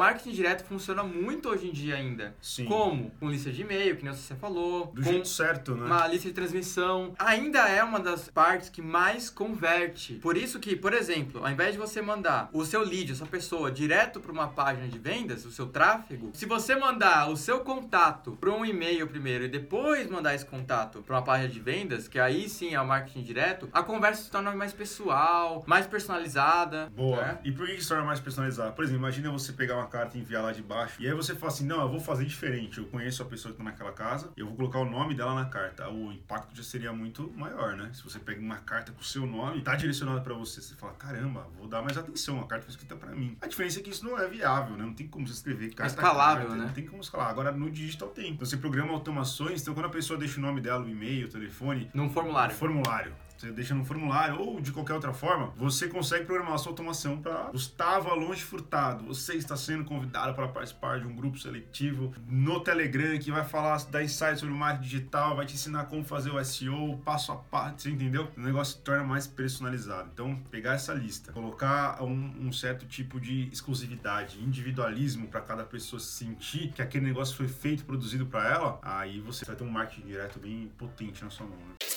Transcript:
marketing direto funciona muito hoje em dia ainda. Sim. Como? Com lista de e-mail, que nem você falou. Do jeito certo, né? uma lista de transmissão. Ainda é uma das partes que mais converte. Por isso que, por exemplo, ao invés de você mandar o seu lead, a sua pessoa, direto para uma página de vendas, o seu tráfego, se você mandar o seu contato para um e-mail primeiro e depois mandar esse contato para uma página de vendas, que aí sim é o marketing direto, a conversa se torna mais pessoal, mais personalizada. Boa. né? E por que isso torna mais personalizado? Por exemplo, imagina você pegar uma carta e enviar lá de baixo. E aí você fala assim: não, eu vou fazer diferente. Eu conheço a pessoa que tá naquela casa, eu vou colocar o nome dela na carta. O impacto já seria muito maior, né? Se você pega uma carta com o seu nome e tá direcionada pra você, você fala: caramba, vou dar mais atenção. A carta foi escrita pra mim. A diferença é que isso não é viável, né? Não tem como você escrever carta. a escalável, carta, né? Não tem como escalar. Agora no digital tem. Então você programa automações. Então quando a pessoa deixa o nome dela, o e-mail, o telefone, Num formulário. formulário. Você deixa no formulário ou de qualquer outra forma, você consegue programar a sua automação para Gustavo Alonso Furtado. Você está sendo convidado para participar de um grupo seletivo no Telegram que vai falar, dar insights sobre marketing digital, vai te ensinar como fazer o SEO, passo a passo, você entendeu? O negócio se torna mais personalizado. Então, pegar essa lista, colocar um, um certo tipo de exclusividade, individualismo para cada pessoa sentir que aquele negócio foi feito, produzido para ela, aí você vai ter um marketing direto bem potente na sua mão. Né?